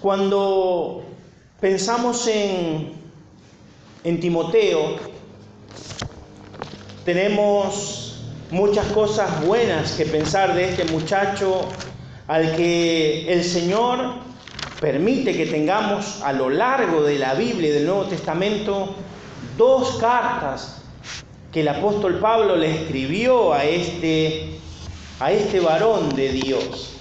Cuando pensamos en, en Timoteo, tenemos muchas cosas buenas que pensar de este muchacho al que el Señor permite que tengamos a lo largo de la Biblia y del Nuevo Testamento dos cartas que el apóstol Pablo le escribió a este, a este varón de Dios.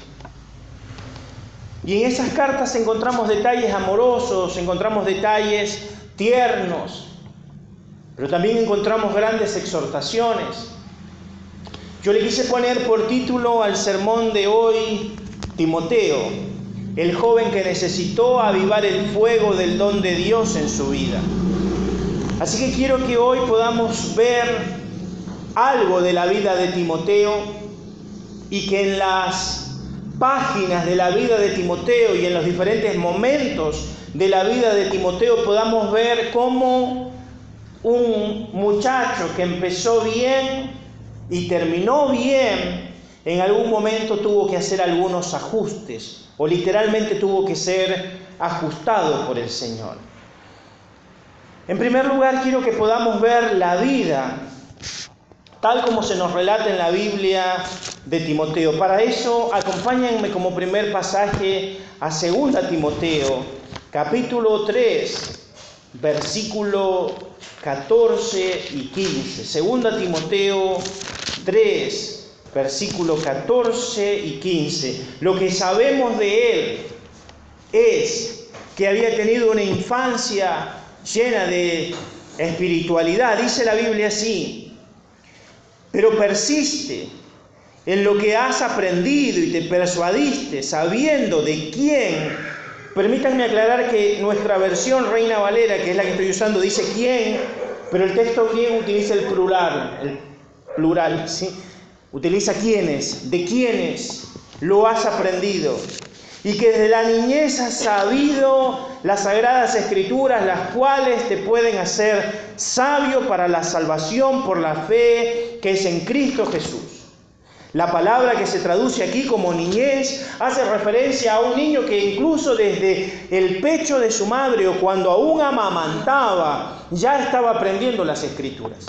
Y en esas cartas encontramos detalles amorosos, encontramos detalles tiernos, pero también encontramos grandes exhortaciones. Yo le quise poner por título al sermón de hoy Timoteo, el joven que necesitó avivar el fuego del don de Dios en su vida. Así que quiero que hoy podamos ver algo de la vida de Timoteo y que en las páginas de la vida de Timoteo y en los diferentes momentos de la vida de Timoteo podamos ver cómo un muchacho que empezó bien y terminó bien, en algún momento tuvo que hacer algunos ajustes o literalmente tuvo que ser ajustado por el Señor. En primer lugar, quiero que podamos ver la vida tal como se nos relata en la Biblia de Timoteo. Para eso, acompáñenme como primer pasaje a 2 Timoteo, capítulo 3, versículo 14 y 15. Segunda Timoteo 3, versículo 14 y 15. Lo que sabemos de él es que había tenido una infancia llena de espiritualidad. Dice la Biblia así, pero persiste en lo que has aprendido y te persuadiste, sabiendo de quién Permítanme aclarar que nuestra versión Reina Valera, que es la que estoy usando, dice quién, pero el texto griego utiliza el plural, el plural, ¿sí? Utiliza quiénes, de quiénes lo has aprendido. Y que desde la niñez has sabido las sagradas escrituras, las cuales te pueden hacer sabio para la salvación por la fe que es en Cristo Jesús. La palabra que se traduce aquí como niñez hace referencia a un niño que incluso desde el pecho de su madre o cuando aún amamantaba ya estaba aprendiendo las escrituras.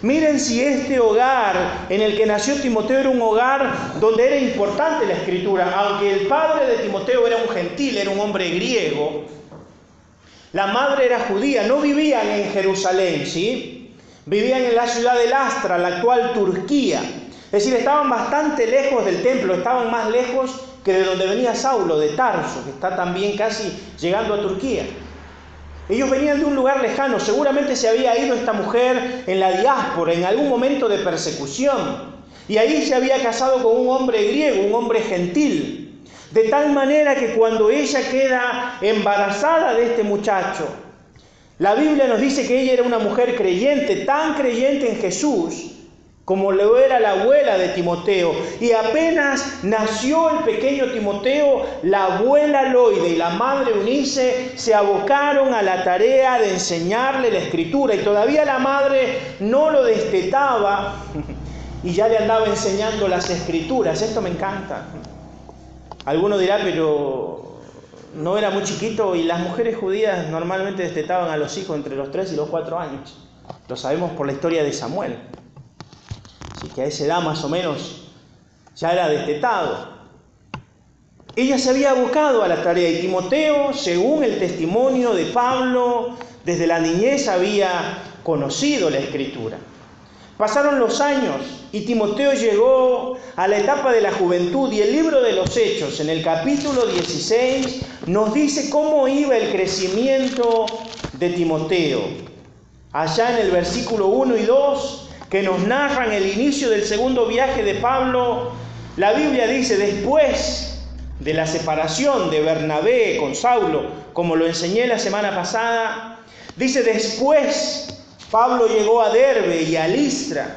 Miren si este hogar en el que nació Timoteo era un hogar donde era importante la escritura, aunque el padre de Timoteo era un gentil, era un hombre griego, la madre era judía, no vivían en Jerusalén, ¿sí? Vivían en la ciudad de Lastra, la actual Turquía. Es decir, estaban bastante lejos del templo, estaban más lejos que de donde venía Saulo, de Tarso, que está también casi llegando a Turquía. Ellos venían de un lugar lejano, seguramente se había ido esta mujer en la diáspora, en algún momento de persecución, y ahí se había casado con un hombre griego, un hombre gentil, de tal manera que cuando ella queda embarazada de este muchacho, la Biblia nos dice que ella era una mujer creyente, tan creyente en Jesús, como lo era la abuela de Timoteo. Y apenas nació el pequeño Timoteo, la abuela Loide y la madre Unice se abocaron a la tarea de enseñarle la escritura. Y todavía la madre no lo destetaba y ya le andaba enseñando las escrituras. Esto me encanta. Alguno dirá, pero no era muy chiquito y las mujeres judías normalmente destetaban a los hijos entre los 3 y los 4 años. Lo sabemos por la historia de Samuel que a esa edad más o menos ya era destetado. Ella se había abocado a la tarea y Timoteo, según el testimonio de Pablo, desde la niñez había conocido la escritura. Pasaron los años y Timoteo llegó a la etapa de la juventud y el libro de los Hechos, en el capítulo 16, nos dice cómo iba el crecimiento de Timoteo. Allá en el versículo 1 y 2 que nos narran el inicio del segundo viaje de Pablo, la Biblia dice, después de la separación de Bernabé con Saulo, como lo enseñé la semana pasada, dice, después Pablo llegó a Derbe y a Listra,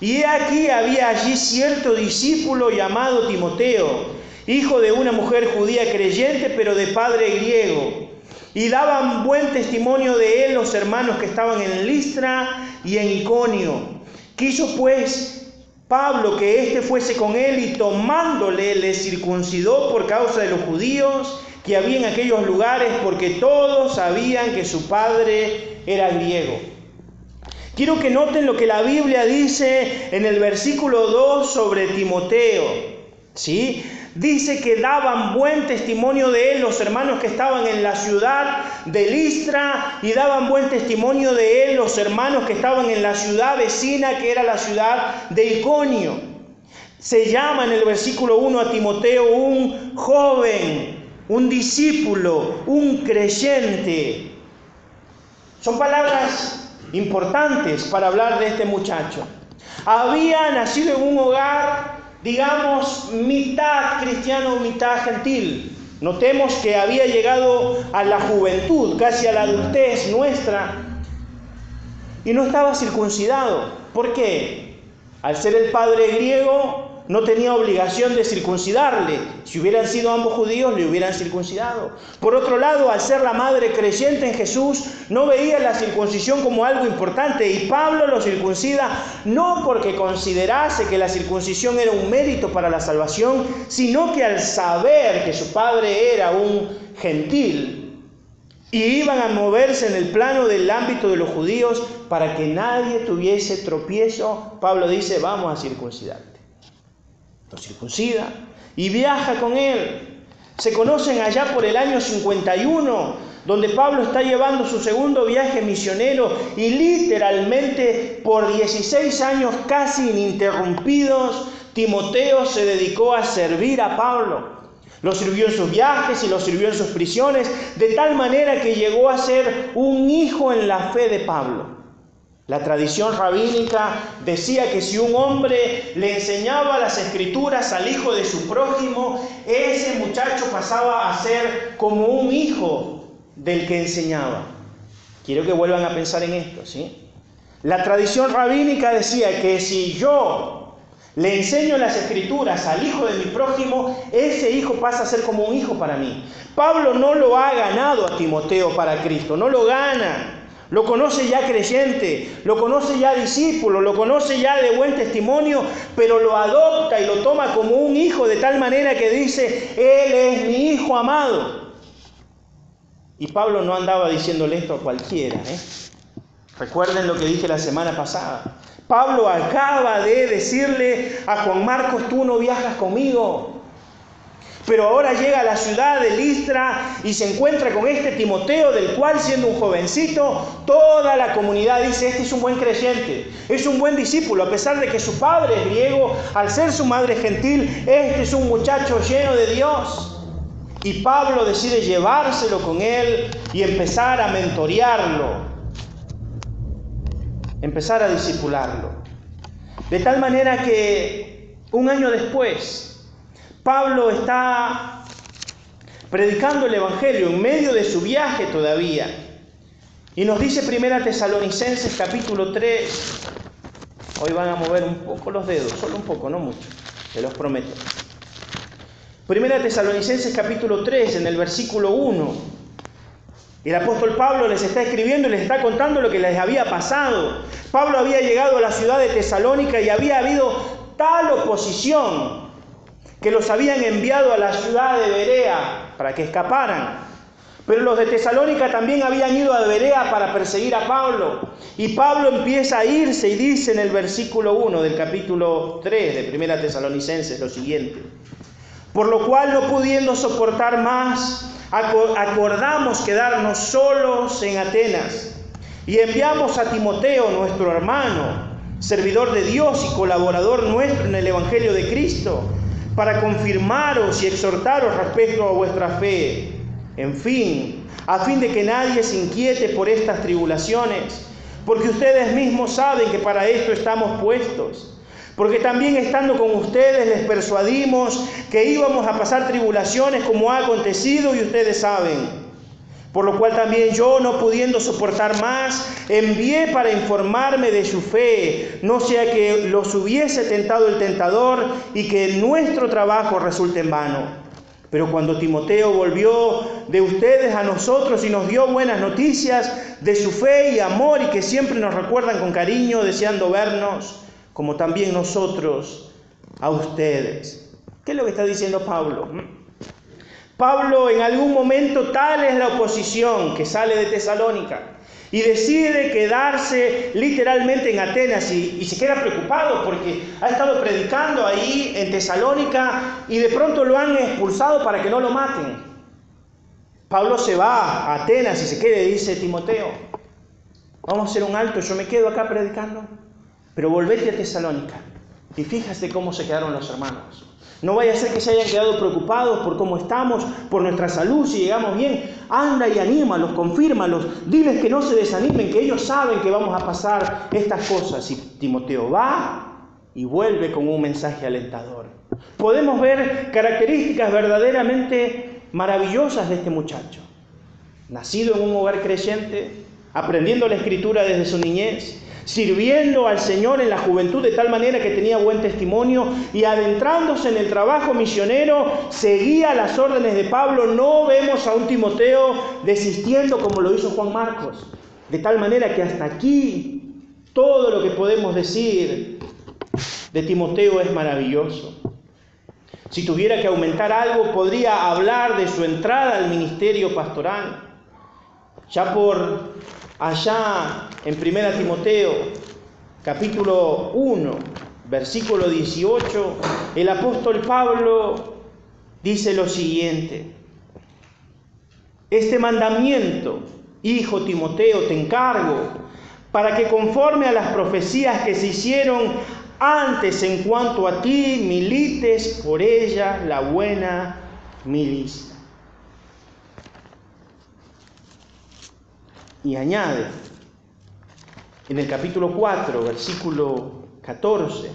y aquí había allí cierto discípulo llamado Timoteo, hijo de una mujer judía creyente, pero de padre griego. Y daban buen testimonio de él los hermanos que estaban en Listra y en Iconio. Quiso pues Pablo que éste fuese con él y tomándole le circuncidó por causa de los judíos que había en aquellos lugares porque todos sabían que su padre era griego. Quiero que noten lo que la Biblia dice en el versículo 2 sobre Timoteo. ¿Sí? Dice que daban buen testimonio de él los hermanos que estaban en la ciudad de Listra y daban buen testimonio de él los hermanos que estaban en la ciudad vecina que era la ciudad de Iconio. Se llama en el versículo 1 a Timoteo un joven, un discípulo, un creyente. Son palabras importantes para hablar de este muchacho. Había nacido en un hogar, digamos, mitad cristiano, mitad gentil. Notemos que había llegado a la juventud, casi a la adultez nuestra, y no estaba circuncidado. ¿Por qué? Al ser el padre griego, no tenía obligación de circuncidarle. Si hubieran sido ambos judíos, le hubieran circuncidado. Por otro lado, al ser la madre creyente en Jesús, no veía la circuncisión como algo importante y Pablo lo circuncida no porque considerase que la circuncisión era un mérito para la salvación, sino que al saber que su padre era un gentil y iban a moverse en el plano del ámbito de los judíos para que nadie tuviese tropiezo, Pablo dice, vamos a circuncidar lo circuncida y viaja con él. Se conocen allá por el año 51, donde Pablo está llevando su segundo viaje misionero y literalmente por 16 años casi ininterrumpidos, Timoteo se dedicó a servir a Pablo. Lo sirvió en sus viajes y lo sirvió en sus prisiones, de tal manera que llegó a ser un hijo en la fe de Pablo. La tradición rabínica decía que si un hombre le enseñaba las escrituras al hijo de su prójimo, ese muchacho pasaba a ser como un hijo del que enseñaba. Quiero que vuelvan a pensar en esto, ¿sí? La tradición rabínica decía que si yo le enseño las escrituras al hijo de mi prójimo, ese hijo pasa a ser como un hijo para mí. Pablo no lo ha ganado a Timoteo para Cristo, no lo gana. Lo conoce ya creyente, lo conoce ya discípulo, lo conoce ya de buen testimonio, pero lo adopta y lo toma como un hijo de tal manera que dice, Él es mi hijo amado. Y Pablo no andaba diciéndole esto a cualquiera. ¿eh? Recuerden lo que dije la semana pasada. Pablo acaba de decirle a Juan Marcos, tú no viajas conmigo. Pero ahora llega a la ciudad de Listra y se encuentra con este Timoteo, del cual siendo un jovencito, toda la comunidad dice, este es un buen creyente, es un buen discípulo, a pesar de que su padre es griego, al ser su madre gentil, este es un muchacho lleno de Dios. Y Pablo decide llevárselo con él y empezar a mentorearlo, empezar a discipularlo. De tal manera que un año después, Pablo está predicando el Evangelio en medio de su viaje todavía. Y nos dice Primera Tesalonicenses capítulo 3. Hoy van a mover un poco los dedos, solo un poco, no mucho, te los prometo. Primera Tesalonicenses capítulo 3, en el versículo 1. El apóstol Pablo les está escribiendo y les está contando lo que les había pasado. Pablo había llegado a la ciudad de Tesalónica y había habido tal oposición que los habían enviado a la ciudad de Berea para que escaparan. Pero los de Tesalónica también habían ido a Berea para perseguir a Pablo. Y Pablo empieza a irse y dice en el versículo 1 del capítulo 3 de Primera Tesalonicenses lo siguiente. Por lo cual, no pudiendo soportar más, acordamos quedarnos solos en Atenas. Y enviamos a Timoteo, nuestro hermano, servidor de Dios y colaborador nuestro en el Evangelio de Cristo para confirmaros y exhortaros respecto a vuestra fe. En fin, a fin de que nadie se inquiete por estas tribulaciones, porque ustedes mismos saben que para esto estamos puestos. Porque también estando con ustedes les persuadimos que íbamos a pasar tribulaciones como ha acontecido y ustedes saben. Por lo cual también yo, no pudiendo soportar más, envié para informarme de su fe, no sea que los hubiese tentado el tentador y que nuestro trabajo resulte en vano. Pero cuando Timoteo volvió de ustedes a nosotros y nos dio buenas noticias de su fe y amor y que siempre nos recuerdan con cariño, deseando vernos, como también nosotros a ustedes. ¿Qué es lo que está diciendo Pablo? Pablo en algún momento tal es la oposición que sale de Tesalónica y decide quedarse literalmente en Atenas y, se queda preocupado porque ha estado predicando ahí en Tesalónica y de pronto lo han expulsado para que no lo maten. Pablo se va a Atenas y se queda dice, Timoteo, vamos a hacer un alto, yo me quedo acá predicando, pero volvete a Tesalónica y fíjate cómo se quedaron los hermanos. No vaya a ser que se hayan quedado preocupados por cómo estamos, por nuestra salud, si llegamos bien. Anda y anímalos, confírmalos, diles que no se desanimen, que ellos saben que vamos a pasar estas cosas. Y Timoteo va y vuelve con un mensaje alentador. Podemos ver características verdaderamente maravillosas de este muchacho. Nacido en un hogar creyente, aprendiendo la escritura desde su niñez, sirviendo al Señor en la juventud de tal manera que tenía buen testimonio y adentrándose en el trabajo misionero, seguía las órdenes de Pablo. No vemos a un Timoteo desistiendo como lo hizo Juan Marcos. De tal manera que hasta aquí todo lo que podemos decir de Timoteo es maravilloso. Si tuviera que aumentar algo, podría hablar de su entrada al ministerio pastoral. Ya por allá en 1 Timoteo, capítulo 1, versículo 18, el apóstol Pablo dice lo siguiente. Este mandamiento, hijo Timoteo, te encargo, para que conforme a las profecías que se hicieron antes en cuanto a ti, milites por ella la buena milicia. Y añade en el capítulo 4, versículo 14,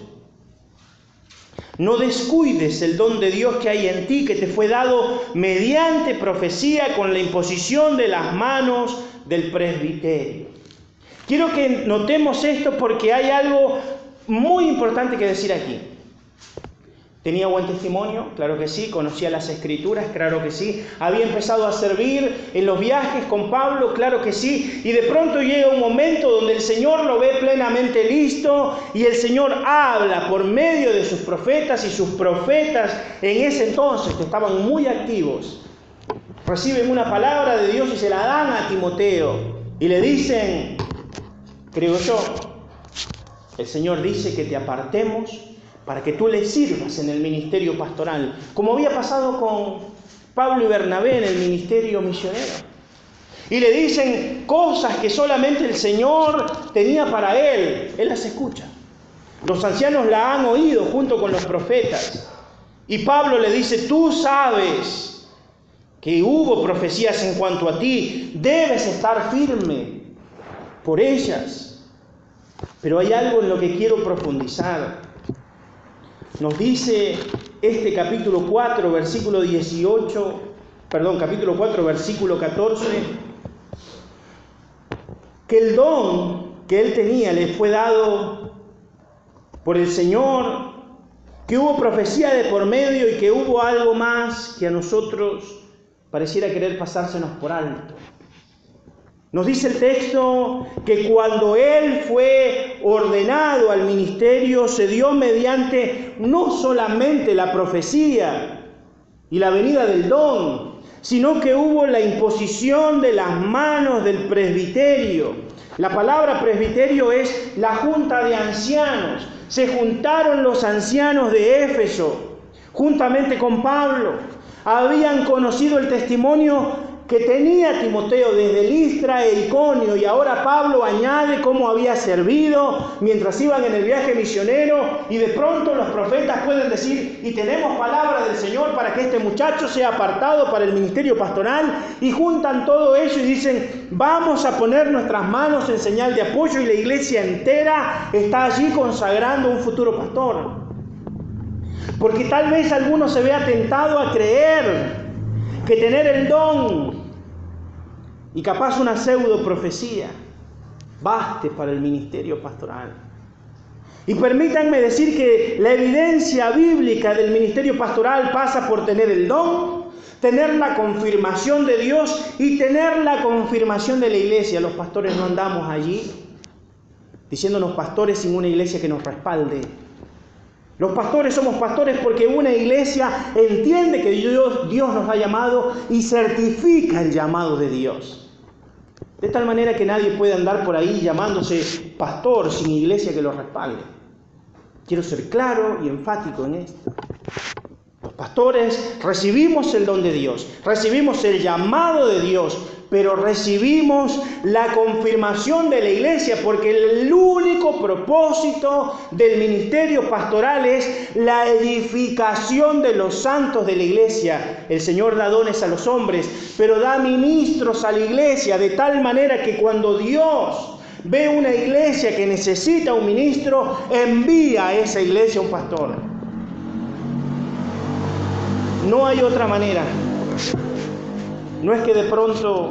no descuides el don de Dios que hay en ti, que te fue dado mediante profecía con la imposición de las manos del presbiterio. Quiero que notemos esto porque hay algo muy importante que decir aquí. ¿Tenía buen testimonio? Claro que sí. ¿Conocía las escrituras? Claro que sí. ¿Había empezado a servir en los viajes con Pablo? Claro que sí. Y de pronto llega un momento donde el Señor lo ve plenamente listo y el Señor habla por medio de sus profetas y sus profetas en ese entonces que estaban muy activos. Reciben una palabra de Dios y se la dan a Timoteo y le dicen, creo yo, el Señor dice que te apartemos para que tú le sirvas en el ministerio pastoral, como había pasado con Pablo y Bernabé en el ministerio misionero. Y le dicen cosas que solamente el Señor tenía para él. Él las escucha. Los ancianos la han oído junto con los profetas. Y Pablo le dice, tú sabes que hubo profecías en cuanto a ti, debes estar firme por ellas. Pero hay algo en lo que quiero profundizar. Nos dice este capítulo 4, versículo 18, perdón, capítulo 4, versículo 14, que el don que él tenía le fue dado por el Señor, que hubo profecía de por medio y que hubo algo más que a nosotros pareciera querer pasársenos por alto. Nos dice el texto que cuando él fue ordenado al ministerio se dio mediante no solamente la profecía y la venida del don, sino que hubo la imposición de las manos del presbiterio. La palabra presbiterio es la junta de ancianos. Se juntaron los ancianos de Éfeso juntamente con Pablo. Habían conocido el testimonio que tenía Timoteo desde Listra e Iconio y ahora Pablo añade cómo había servido mientras iban en el viaje misionero y de pronto los profetas pueden decir y tenemos palabra del Señor para que este muchacho sea apartado para el ministerio pastoral y juntan todo eso y dicen vamos a poner nuestras manos en señal de apoyo y la iglesia entera está allí consagrando un futuro pastor. Porque tal vez alguno se vea tentado a creer que tener el don y capaz una pseudo profecía baste para el ministerio pastoral. Y permítanme decir que la evidencia bíblica del ministerio pastoral pasa por tener el don, tener la confirmación de Dios y tener la confirmación de la iglesia. Los pastores no andamos allí diciéndonos pastores sin una iglesia que nos respalde. Los pastores somos pastores porque una iglesia entiende que Dios, Dios nos ha llamado y certifica el llamado de Dios. De tal manera que nadie puede andar por ahí llamándose pastor sin iglesia que lo respalde. Quiero ser claro y enfático en esto. Los pastores recibimos el don de Dios, recibimos el llamado de Dios, pero recibimos la confirmación de la iglesia porque el único propósito del ministerio pastoral es la edificación de los santos de la iglesia. El Señor da dones a los hombres, pero da ministros a la iglesia de tal manera que cuando Dios ve una iglesia que necesita un ministro, envía a esa iglesia un pastor. No hay otra manera. No es que de pronto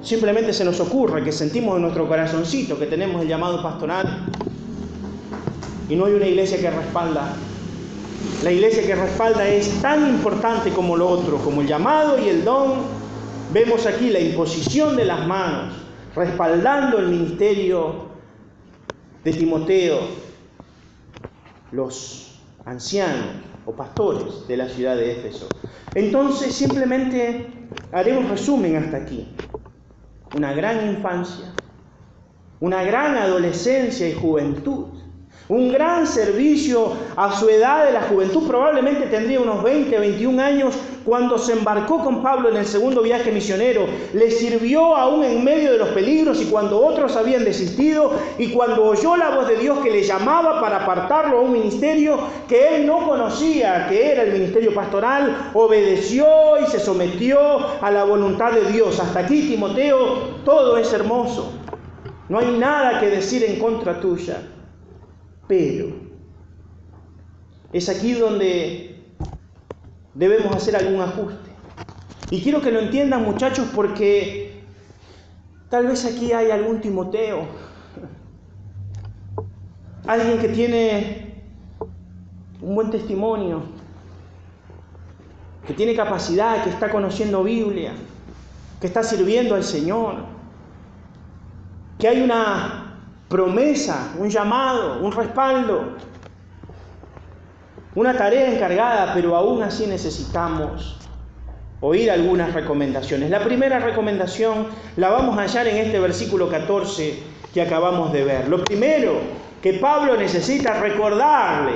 simplemente se nos ocurra, que sentimos en nuestro corazoncito que tenemos el llamado pastoral y no hay una iglesia que respalda. La iglesia que respalda es tan importante como lo otro, como el llamado y el don. Vemos aquí la imposición de las manos, respaldando el ministerio de Timoteo, los ancianos, o pastores de la ciudad de Éfeso. Entonces simplemente haremos resumen hasta aquí. Una gran infancia, una gran adolescencia y juventud, un gran servicio a su edad de la juventud, probablemente tendría unos 20, 21 años cuando se embarcó con Pablo en el segundo viaje misionero, le sirvió aún en medio de los peligros y cuando otros habían desistido y cuando oyó la voz de Dios que le llamaba para apartarlo a un ministerio que él no conocía, que era el ministerio pastoral, obedeció y se sometió a la voluntad de Dios. Hasta aquí, Timoteo, todo es hermoso. No hay nada que decir en contra tuya. Pero es aquí donde debemos hacer algún ajuste. Y quiero que lo entiendan muchachos porque tal vez aquí hay algún Timoteo, alguien que tiene un buen testimonio, que tiene capacidad, que está conociendo Biblia, que está sirviendo al Señor, que hay una promesa, un llamado, un respaldo, una tarea encargada, pero aún así necesitamos oír algunas recomendaciones. La primera recomendación la vamos a hallar en este versículo 14 que acabamos de ver. Lo primero que Pablo necesita recordarle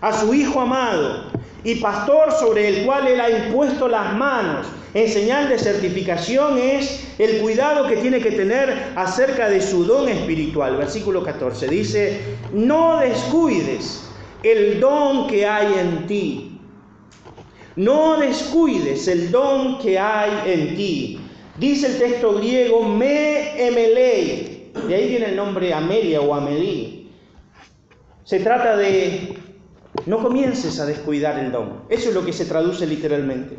a su hijo amado y pastor sobre el cual él ha impuesto las manos en señal de certificación es el cuidado que tiene que tener acerca de su don espiritual. Versículo 14 dice, no descuides el don que hay en ti. No descuides el don que hay en ti. Dice el texto griego, me emelei. De ahí viene el nombre Amelia o Amelí. Se trata de, no comiences a descuidar el don. Eso es lo que se traduce literalmente.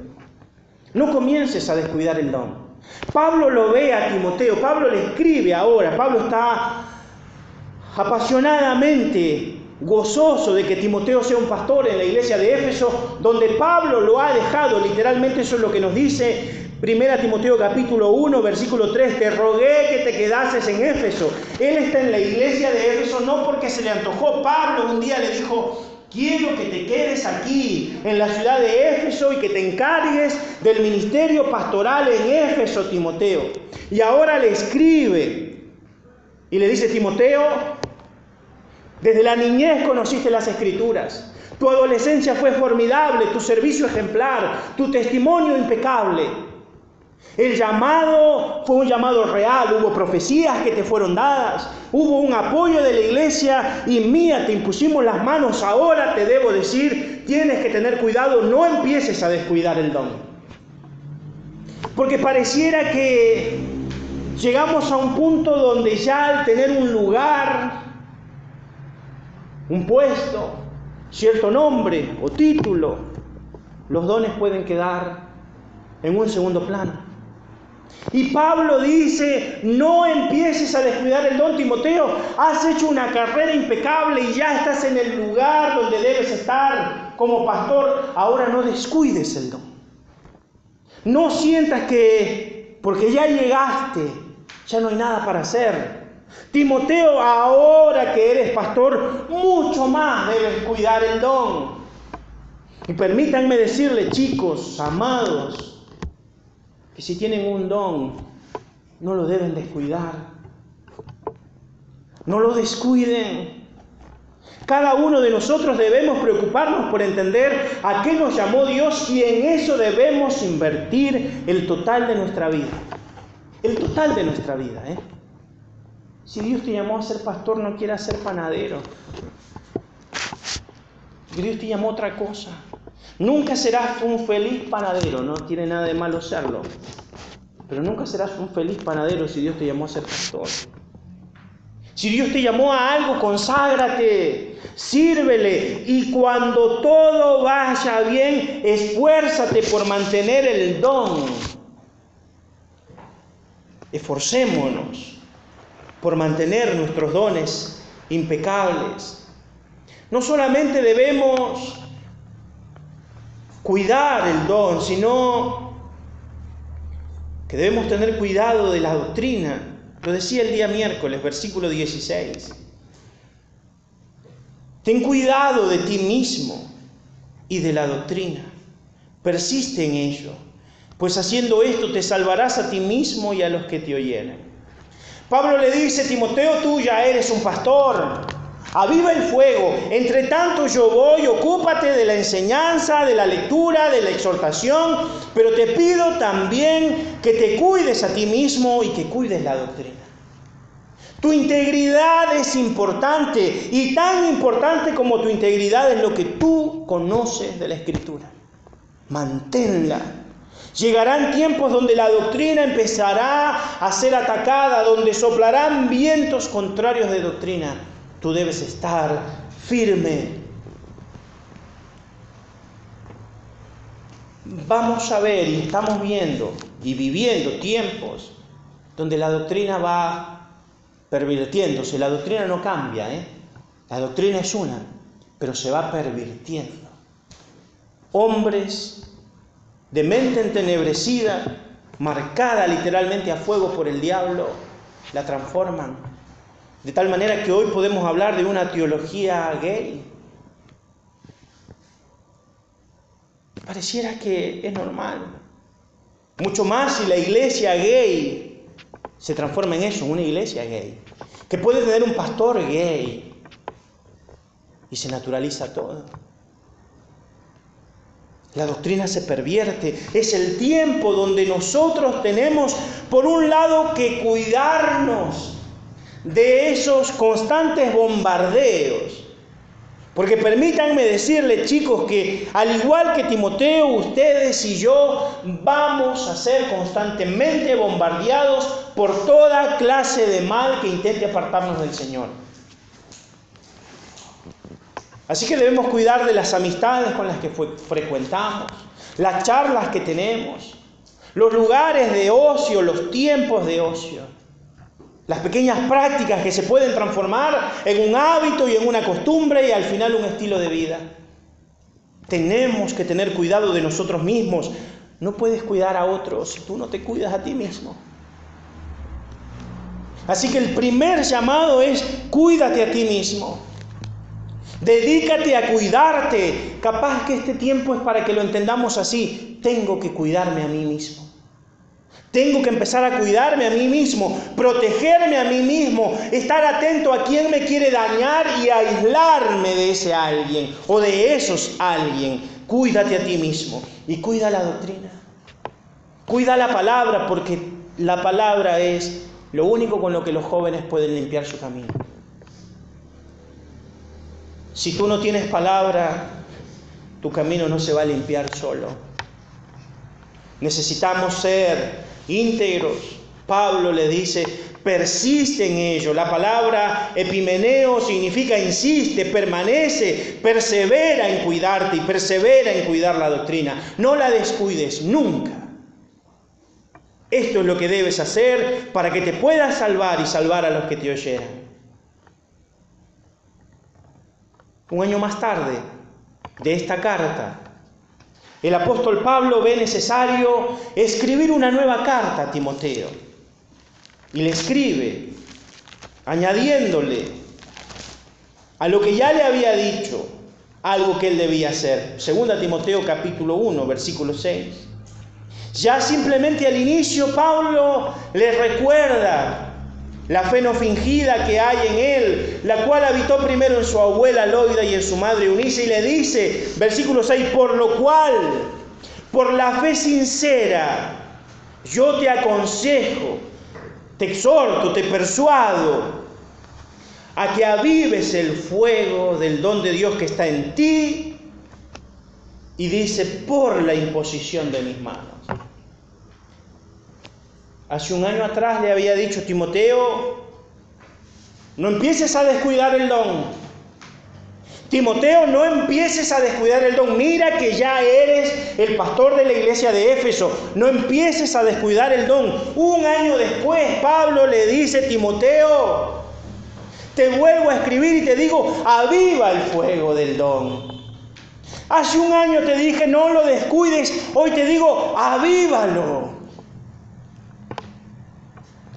No comiences a descuidar el don. Pablo lo ve a Timoteo, Pablo le escribe ahora, Pablo está apasionadamente gozoso de que Timoteo sea un pastor en la iglesia de Éfeso, donde Pablo lo ha dejado, literalmente eso es lo que nos dice Primera Timoteo capítulo 1, versículo 3, te rogué que te quedases en Éfeso. Él está en la iglesia de Éfeso no porque se le antojó, Pablo un día le dijo, quiero que te quedes aquí en la ciudad de Éfeso y que te encargues del ministerio pastoral en Éfeso, Timoteo. Y ahora le escribe y le dice, Timoteo, desde la niñez conociste las escrituras. Tu adolescencia fue formidable, tu servicio ejemplar, tu testimonio impecable. El llamado fue un llamado real, hubo profecías que te fueron dadas, hubo un apoyo de la iglesia y mía, te impusimos las manos, ahora te debo decir, tienes que tener cuidado, no empieces a descuidar el don. Porque pareciera que llegamos a un punto donde ya al tener un lugar, un puesto, cierto nombre o título, los dones pueden quedar en un segundo plano. Y Pablo dice, no empieces a descuidar el don, Timoteo, has hecho una carrera impecable y ya estás en el lugar donde debes estar como pastor, ahora no descuides el don. No sientas que porque ya llegaste, ya no hay nada para hacer. Timoteo, ahora que eres pastor, mucho más debes cuidar el don. Y permítanme decirle, chicos, amados, que si tienen un don, no lo deben descuidar. No lo descuiden. Cada uno de nosotros debemos preocuparnos por entender a qué nos llamó Dios y en eso debemos invertir el total de nuestra vida. El total de nuestra vida. ¿eh? Si Dios te llamó a ser pastor, no quieras ser panadero. Dios te llamó a otra cosa. Nunca serás un feliz panadero, no tiene nada de malo serlo. Pero nunca serás un feliz panadero si Dios te llamó a ser pastor. Si Dios te llamó a algo, conságrate, sírvele y cuando todo vaya bien, esfuérzate por mantener el don. Esforcémonos por mantener nuestros dones impecables. No solamente debemos cuidar el don, sino que debemos tener cuidado de la doctrina. Lo decía el día miércoles, versículo 16. Ten cuidado de ti mismo y de la doctrina. Persiste en ello, pues haciendo esto te salvarás a ti mismo y a los que te oyeren. Pablo le dice, Timoteo, tú ya eres un pastor, Aviva el fuego. Entre tanto yo voy, ocúpate de la enseñanza, de la lectura, de la exhortación, pero te pido también que te cuides a ti mismo y que cuides la doctrina. Tu integridad es importante y tan importante como tu integridad es lo que tú conoces de la escritura. Manténla. Llegarán tiempos donde la doctrina empezará a ser atacada, donde soplarán vientos contrarios de doctrina. Tú debes estar firme. Vamos a ver y estamos viendo y viviendo tiempos donde la doctrina va pervirtiéndose. La doctrina no cambia, ¿eh? La doctrina es una, pero se va pervirtiendo. Hombres de mente entenebrecida, marcada literalmente a fuego por el diablo, la transforman de tal manera que hoy podemos hablar de una teología gay. Pareciera que es normal. Mucho más si la iglesia gay se transforma en eso, una iglesia gay. Que puede tener un pastor gay. Y se naturaliza todo. La doctrina se pervierte. Es el tiempo donde nosotros tenemos, por un lado, que cuidarnos de esos constantes bombardeos. Porque permítanme decirles, chicos, que al igual que Timoteo, ustedes y yo vamos a ser constantemente bombardeados por toda clase de mal que intente apartarnos del Señor. Así que debemos cuidar de las amistades con las que frecuentamos, las charlas que tenemos, los lugares de ocio, los tiempos de ocio. Las pequeñas prácticas que se pueden transformar en un hábito y en una costumbre y al final un estilo de vida. Tenemos que tener cuidado de nosotros mismos. No puedes cuidar a otros si tú no te cuidas a ti mismo. Así que el primer llamado es cuídate a ti mismo. Dedícate a cuidarte. Capaz que este tiempo es para que lo entendamos así. Tengo que cuidarme a mí mismo. Tengo que empezar a cuidarme a mí mismo, protegerme a mí mismo, estar atento a quien me quiere dañar y aislarme de ese alguien o de esos alguien. Cuídate a ti mismo y cuida la doctrina. Cuida la palabra porque la palabra es lo único con lo que los jóvenes pueden limpiar su camino. Si tú no tienes palabra, tu camino no se va a limpiar solo. Necesitamos ser íntegros. Pablo le dice, persiste en ello. La palabra epimeneo significa insiste, permanece, persevera en cuidarte y persevera en cuidar la doctrina. No la descuides nunca. Esto es lo que debes hacer para que te puedas salvar y salvar a los que te oyeran. Un año más tarde de esta carta, el apóstol Pablo ve necesario escribir una nueva carta a Timoteo. Y le escribe añadiéndole a lo que ya le había dicho algo que él debía hacer. Segunda Timoteo capítulo 1, versículo 6. Ya simplemente al inicio Pablo le recuerda la fe no fingida que hay en él, la cual habitó primero en su abuela Loida y en su madre Eunice, y le dice, versículo 6, por lo cual, por la fe sincera, yo te aconsejo, te exhorto, te persuado a que avives el fuego del don de Dios que está en ti, y dice, por la imposición de mis manos. Hace un año atrás le había dicho Timoteo, no empieces a descuidar el don. Timoteo, no empieces a descuidar el don. Mira que ya eres el pastor de la iglesia de Éfeso. No empieces a descuidar el don. Un año después, Pablo le dice, Timoteo, te vuelvo a escribir y te digo, aviva el fuego del don. Hace un año te dije, no lo descuides. Hoy te digo, avívalo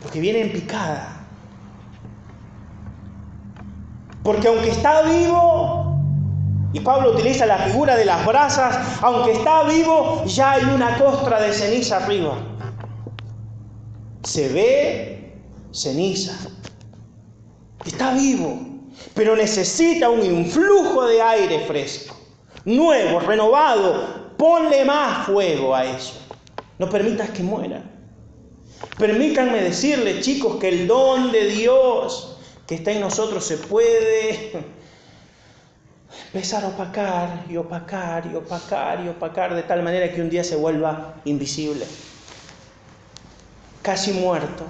porque viene en picada. Porque aunque está vivo, y Pablo utiliza la figura de las brasas, aunque está vivo, ya hay una costra de ceniza arriba. Se ve ceniza. Está vivo, pero necesita un influjo de aire fresco, nuevo, renovado. Ponle más fuego a eso. No permitas que muera. Permítanme decirles, chicos, que el don de Dios que está en nosotros se puede empezar a opacar y opacar y opacar y opacar de tal manera que un día se vuelva invisible, casi muerto.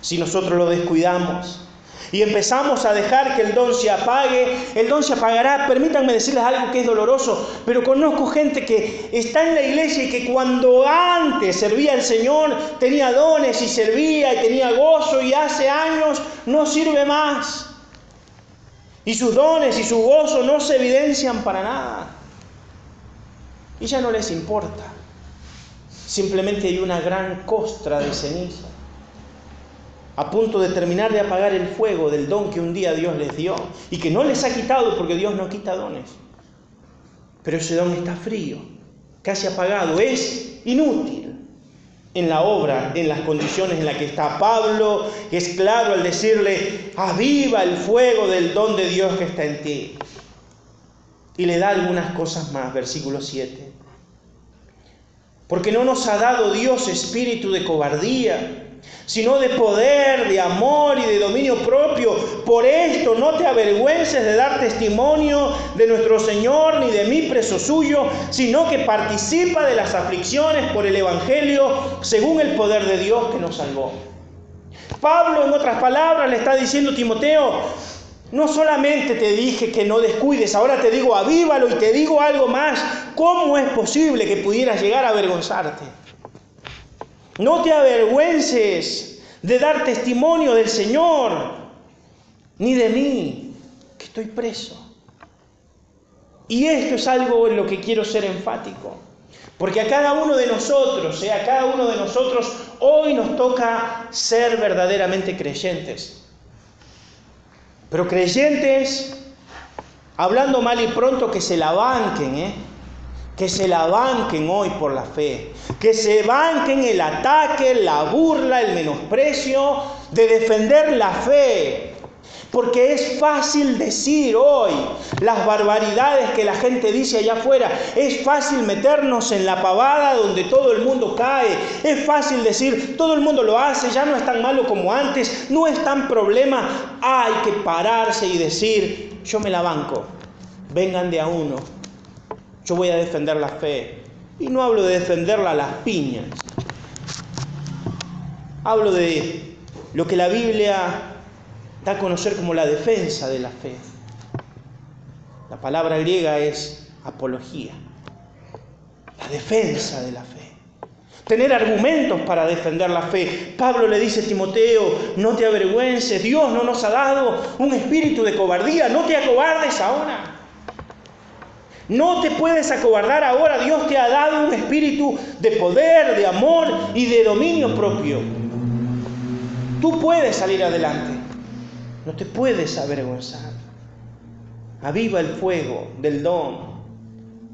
Si nosotros lo descuidamos, y empezamos a dejar que el don se apague, el don se apagará. Permítanme decirles algo que es doloroso, pero conozco gente que está en la iglesia y que cuando antes servía al Señor tenía dones y servía y tenía gozo y hace años no sirve más. Y sus dones y su gozo no se evidencian para nada. Y ya no les importa. Simplemente hay una gran costra de ceniza a punto de terminar de apagar el fuego del don que un día Dios les dio y que no les ha quitado porque Dios no quita dones. Pero ese don está frío, casi apagado, es inútil en la obra, en las condiciones en las que está Pablo, es claro al decirle, aviva el fuego del don de Dios que está en ti. Y le da algunas cosas más, versículo 7. Porque no nos ha dado Dios espíritu de cobardía, sino de poder, de amor y de dominio propio. Por esto no te avergüences de dar testimonio de nuestro Señor ni de mí preso suyo, sino que participa de las aflicciones por el Evangelio según el poder de Dios que nos salvó. Pablo, en otras palabras, le está diciendo a Timoteo, no solamente te dije que no descuides, ahora te digo avívalo y te digo algo más. ¿Cómo es posible que pudieras llegar a avergonzarte? No te avergüences de dar testimonio del Señor, ni de mí, que estoy preso. Y esto es algo en lo que quiero ser enfático. Porque a cada uno de nosotros, eh, a cada uno de nosotros, hoy nos toca ser verdaderamente creyentes. Pero creyentes, hablando mal y pronto, que se la banquen, ¿eh? Que se la banquen hoy por la fe, que se banquen el ataque, la burla, el menosprecio de defender la fe. Porque es fácil decir hoy las barbaridades que la gente dice allá afuera. Es fácil meternos en la pavada donde todo el mundo cae. Es fácil decir, todo el mundo lo hace, ya no es tan malo como antes, no es tan problema. Hay que pararse y decir, yo me la banco. Vengan de a uno, yo voy a defender la fe. Y no hablo de defenderla a las piñas. Hablo de lo que la Biblia da a conocer como la defensa de la fe. La palabra griega es apología. La defensa de la fe. Tener argumentos para defender la fe. Pablo le dice a Timoteo, no te avergüences, Dios no nos ha dado un espíritu de cobardía, no te acobardes ahora. No te puedes acobardar ahora. Dios te ha dado un espíritu de poder, de amor y de dominio propio. Tú puedes salir adelante. No te puedes avergonzar. Aviva el fuego del don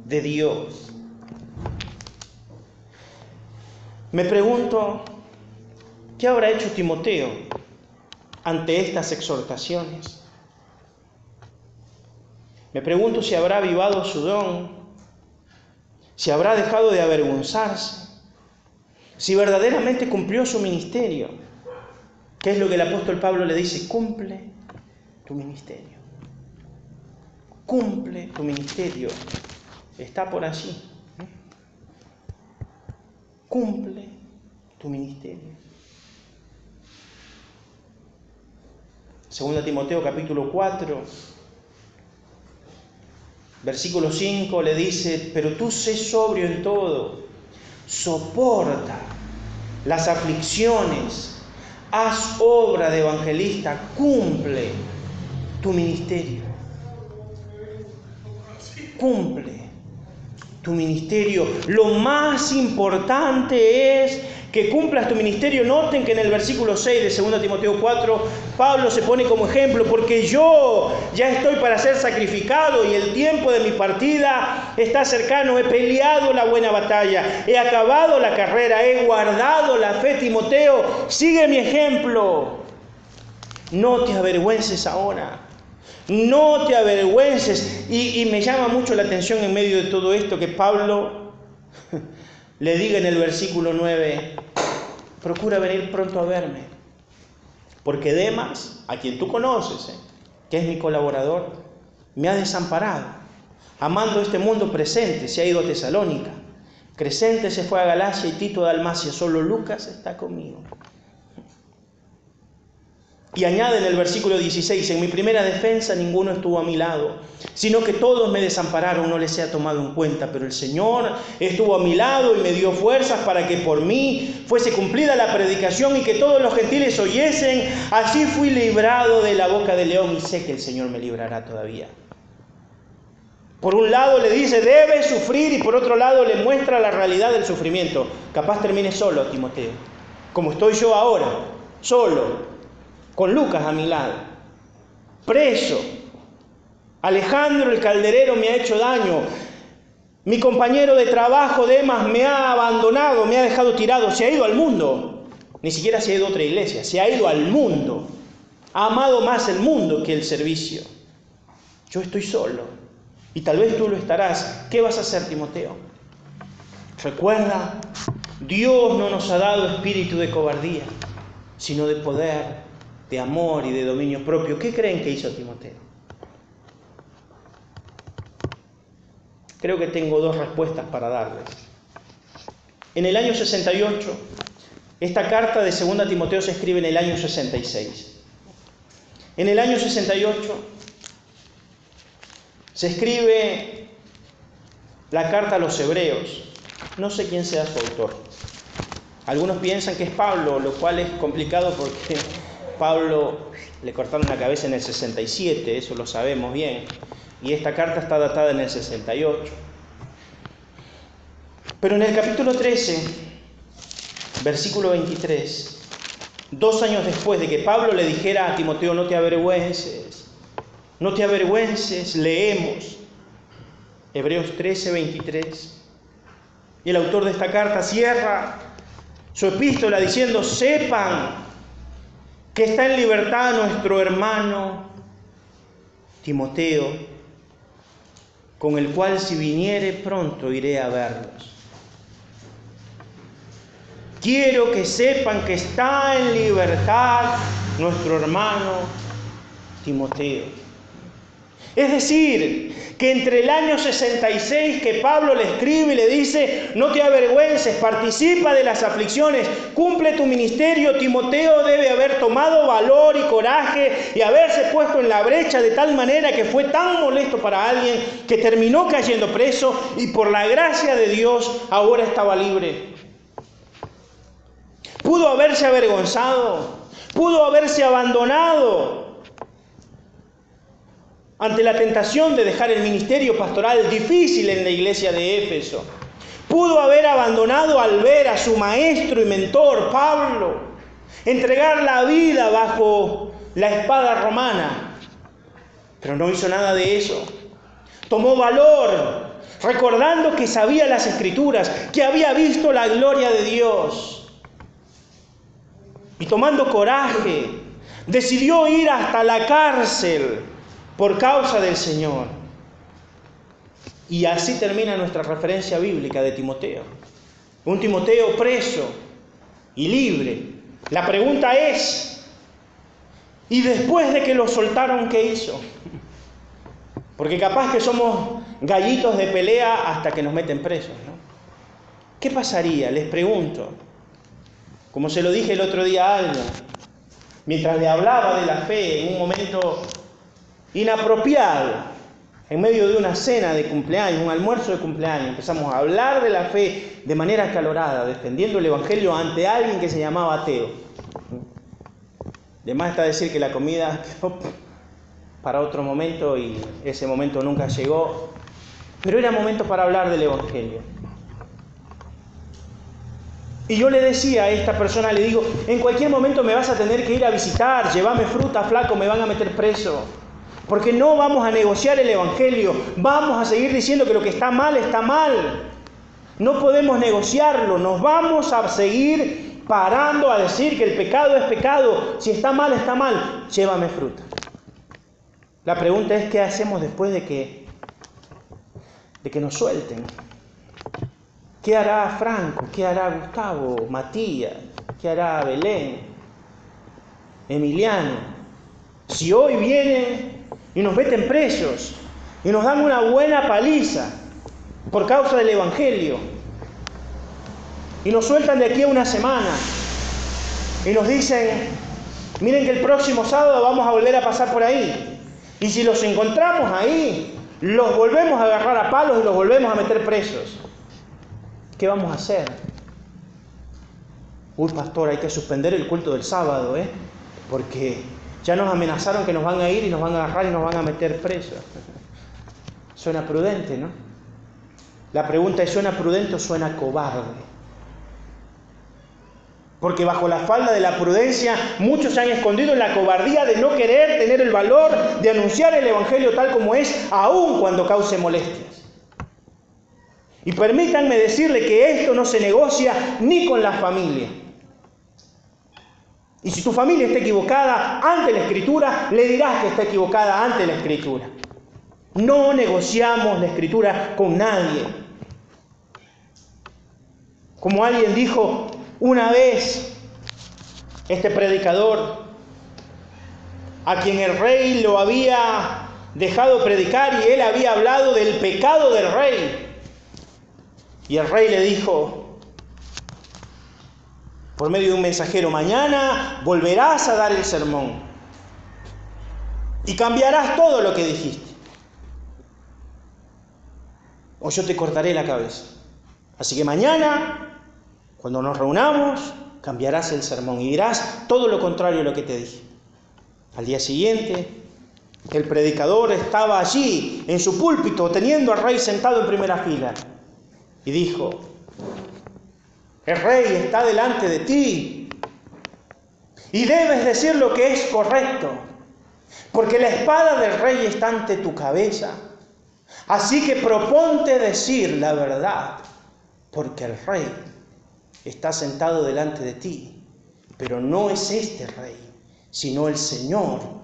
de Dios. Me pregunto, ¿qué habrá hecho Timoteo ante estas exhortaciones? Me pregunto si habrá avivado su don, si habrá dejado de avergonzarse, si verdaderamente cumplió su ministerio. ¿Qué es lo que el apóstol Pablo le dice? Cumple tu ministerio. Cumple tu ministerio. Está por allí. ¿eh? Cumple tu ministerio. Segunda Timoteo capítulo 4, versículo 5 le dice, pero tú sé sobrio en todo, soporta las aflicciones, haz obra de evangelista, cumple tu ministerio. Cumple tu ministerio. Lo más importante es que cumplas tu ministerio. Noten que en el versículo 6 de 2 Timoteo 4, Pablo se pone como ejemplo, porque yo ya estoy para ser sacrificado y el tiempo de mi partida está cercano. He peleado la buena batalla, he acabado la carrera, he guardado la fe, Timoteo. Sigue mi ejemplo. No te avergüences ahora. No te avergüences. Y, y me llama mucho la atención en medio de todo esto que Pablo le diga en el versículo 9, procura venir pronto a verme, porque Demas, a quien tú conoces, ¿eh? que es mi colaborador, me ha desamparado, amando este mundo presente, se ha ido a Tesalónica, Crescente se fue a Galacia y Tito a Dalmacia, solo Lucas está conmigo. Y añade en el versículo 16, en mi primera defensa ninguno estuvo a mi lado, sino que todos me desampararon, no les he tomado en cuenta, pero el Señor estuvo a mi lado y me dio fuerzas para que por mí fuese cumplida la predicación y que todos los gentiles oyesen. Así fui librado de la boca del león y sé que el Señor me librará todavía. Por un lado le dice, debe sufrir y por otro lado le muestra la realidad del sufrimiento. Capaz termine solo, Timoteo, como estoy yo ahora, solo, con Lucas a mi lado, preso. Alejandro el calderero me ha hecho daño. Mi compañero de trabajo, Demas, me ha abandonado, me ha dejado tirado, se ha ido al mundo. Ni siquiera se ha ido a otra iglesia, se ha ido al mundo. Ha amado más el mundo que el servicio. Yo estoy solo. Y tal vez tú lo estarás. ¿Qué vas a hacer, Timoteo? Recuerda, Dios no nos ha dado espíritu de cobardía, sino de poder, de amor y de dominio propio. ¿Qué creen que hizo Timoteo? Creo que tengo dos respuestas para darles. En el año 68, esta carta de 2 Timoteo se escribe en el año 66. En el año 68 se escribe la carta a los hebreos. No sé quién sea su autor. Algunos piensan que es Pablo, lo cual es complicado porque Pablo le cortaron la cabeza en el 67, eso lo sabemos bien, y esta carta está datada en el 68. Pero en el capítulo 13, versículo 23, dos años después de que Pablo le dijera a Timoteo, no te avergüences, no te avergüences, leemos Hebreos 13, 23. Y el autor de esta carta cierra su epístola diciendo, sepan que está en libertad nuestro hermano Timoteo, con el cual si viniere pronto iré a verlos. Quiero que sepan que está en libertad nuestro hermano Timoteo. Es decir, que entre el año 66 que Pablo le escribe y le dice, no te avergüences, participa de las aflicciones, cumple tu ministerio, Timoteo debe haber tomado valor y coraje y haberse puesto en la brecha de tal manera que fue tan molesto para alguien que terminó cayendo preso y por la gracia de Dios ahora estaba libre. Pudo haberse avergonzado, pudo haberse abandonado, ante la tentación de dejar el ministerio pastoral difícil en la iglesia de Éfeso. Pudo haber abandonado al ver a su maestro y mentor, Pablo, entregar la vida bajo la espada romana. Pero no hizo nada de eso. Tomó valor, recordando que sabía las escrituras, que había visto la gloria de Dios. Y tomando coraje, decidió ir hasta la cárcel por causa del Señor. Y así termina nuestra referencia bíblica de Timoteo. Un Timoteo preso y libre. La pregunta es, ¿y después de que lo soltaron, qué hizo? Porque capaz que somos gallitos de pelea hasta que nos meten presos. ¿no? ¿Qué pasaría? Les pregunto. Como se lo dije el otro día a alguien, mientras le hablaba de la fe en un momento inapropiado, en medio de una cena de cumpleaños, un almuerzo de cumpleaños, empezamos a hablar de la fe de manera acalorada, defendiendo el Evangelio ante alguien que se llamaba ateo. Además está decir que la comida para otro momento y ese momento nunca llegó, pero era momento para hablar del Evangelio. Y yo le decía a esta persona, le digo, en cualquier momento me vas a tener que ir a visitar, llévame fruta, flaco, me van a meter preso. Porque no vamos a negociar el Evangelio, vamos a seguir diciendo que lo que está mal está mal. No podemos negociarlo, nos vamos a seguir parando a decir que el pecado es pecado, si está mal, está mal, llévame fruta. La pregunta es, ¿qué hacemos después de que, de que nos suelten? ¿Qué hará Franco? ¿Qué hará Gustavo? Matías? ¿Qué hará Belén? Emiliano? Si hoy vienen y nos meten presos y nos dan una buena paliza por causa del Evangelio y nos sueltan de aquí a una semana y nos dicen, miren que el próximo sábado vamos a volver a pasar por ahí y si los encontramos ahí, los volvemos a agarrar a palos y los volvemos a meter presos. ¿Qué vamos a hacer? Uy, pastor, hay que suspender el culto del sábado, ¿eh? Porque ya nos amenazaron que nos van a ir y nos van a agarrar y nos van a meter presos. Suena prudente, ¿no? La pregunta es, ¿suena prudente o suena cobarde? Porque bajo la falda de la prudencia muchos se han escondido en la cobardía de no querer tener el valor de anunciar el Evangelio tal como es, aun cuando cause molestias. Y permítanme decirle que esto no se negocia ni con la familia. Y si tu familia está equivocada ante la escritura, le dirás que está equivocada ante la escritura. No negociamos la escritura con nadie. Como alguien dijo una vez, este predicador, a quien el rey lo había dejado predicar y él había hablado del pecado del rey. Y el rey le dijo, por medio de un mensajero, mañana volverás a dar el sermón y cambiarás todo lo que dijiste. O yo te cortaré la cabeza. Así que mañana, cuando nos reunamos, cambiarás el sermón y dirás todo lo contrario a lo que te dije. Al día siguiente, el predicador estaba allí, en su púlpito, teniendo al rey sentado en primera fila y dijo, el rey está delante de ti y debes decir lo que es correcto, porque la espada del rey está ante tu cabeza. Así que proponte decir la verdad, porque el rey está sentado delante de ti, pero no es este rey, sino el Señor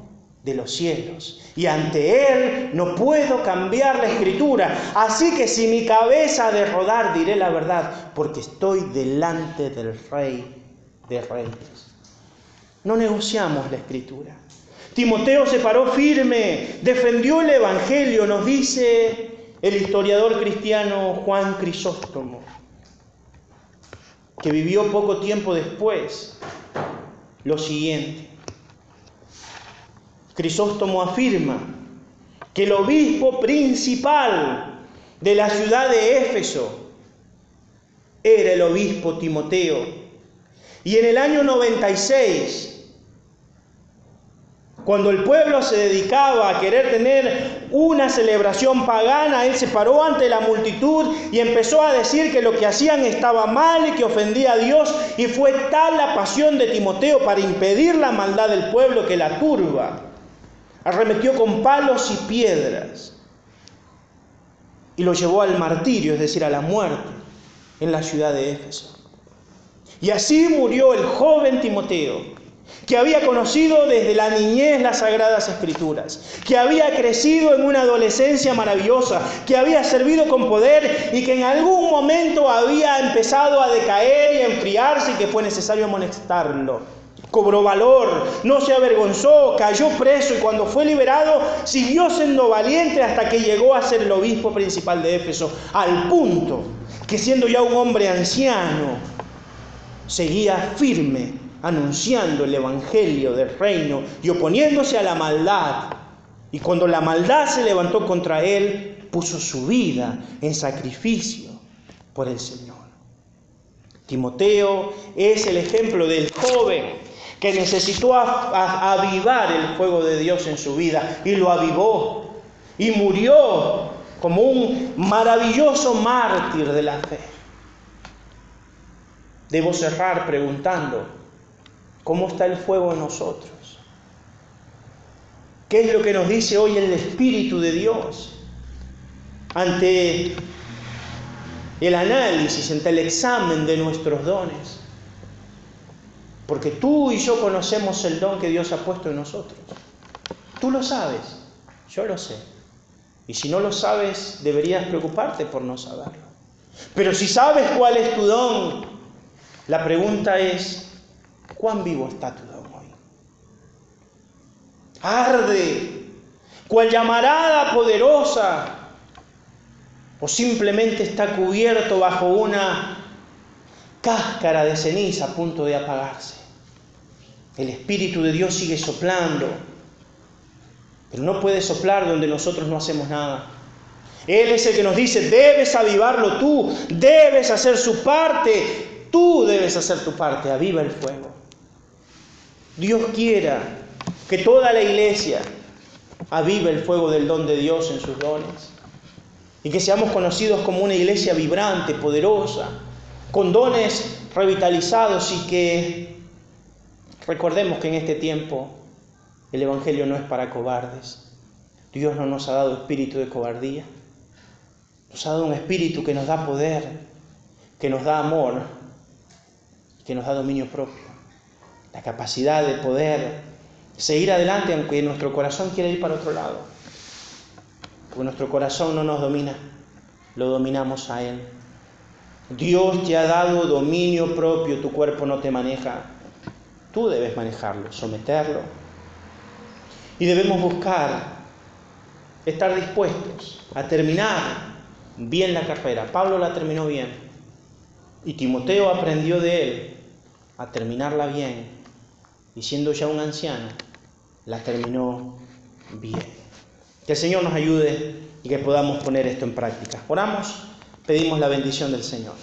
de los cielos. Y ante Él no puedo cambiar la escritura. Así que si mi cabeza de rodar, diré la verdad, porque estoy delante del Rey de Reyes. No negociamos la escritura. Timoteo se paró firme, defendió el Evangelio, nos dice el historiador cristiano Juan Crisóstomo, que vivió poco tiempo después, lo siguiente. Crisóstomo afirma que el obispo principal de la ciudad de Éfeso era el obispo Timoteo. Y en el año 96, cuando el pueblo se dedicaba a querer tener una celebración pagana, él se paró ante la multitud y empezó a decir que lo que hacían estaba mal y que ofendía a Dios. Y fue tal la pasión de Timoteo para impedir la maldad del pueblo que la turba arremetió con palos y piedras y lo llevó al martirio, es decir, a la muerte, en la ciudad de Éfeso. Y así murió el joven Timoteo, que había conocido desde la niñez las sagradas escrituras, que había crecido en una adolescencia maravillosa, que había servido con poder y que en algún momento había empezado a decaer y a enfriarse y que fue necesario amonestarlo. Cobró valor, no se avergonzó, cayó preso y cuando fue liberado siguió siendo valiente hasta que llegó a ser el obispo principal de Éfeso, al punto que siendo ya un hombre anciano, seguía firme anunciando el Evangelio del reino y oponiéndose a la maldad. Y cuando la maldad se levantó contra él, puso su vida en sacrificio por el Señor. Timoteo es el ejemplo del joven que necesitó avivar el fuego de Dios en su vida y lo avivó y murió como un maravilloso mártir de la fe. Debo cerrar preguntando, ¿cómo está el fuego en nosotros? ¿Qué es lo que nos dice hoy el Espíritu de Dios ante el análisis, ante el examen de nuestros dones? Porque tú y yo conocemos el don que Dios ha puesto en nosotros. Tú lo sabes, yo lo sé. Y si no lo sabes, deberías preocuparte por no saberlo. Pero si sabes cuál es tu don, la pregunta es, ¿cuán vivo está tu don hoy? Arde, cual llamarada poderosa, o simplemente está cubierto bajo una cáscara de ceniza a punto de apagarse. El Espíritu de Dios sigue soplando, pero no puede soplar donde nosotros no hacemos nada. Él es el que nos dice, debes avivarlo tú, debes hacer su parte, Tú debes hacer tu parte, aviva el fuego. Dios quiera que toda la iglesia avive el fuego del don de Dios en sus dones y que seamos conocidos como una iglesia vibrante, poderosa, con dones revitalizados y que recordemos que en este tiempo el Evangelio no es para cobardes. Dios no nos ha dado espíritu de cobardía, nos ha dado un espíritu que nos da poder, que nos da amor, que nos da dominio propio, la capacidad de poder seguir adelante aunque nuestro corazón quiera ir para otro lado. Porque nuestro corazón no nos domina, lo dominamos a Él. Dios te ha dado dominio propio, tu cuerpo no te maneja. Tú debes manejarlo, someterlo. Y debemos buscar estar dispuestos a terminar bien la carrera. Pablo la terminó bien y Timoteo aprendió de él a terminarla bien y siendo ya un anciano, la terminó bien. Que el Señor nos ayude y que podamos poner esto en práctica. Oramos, pedimos la bendición del Señor.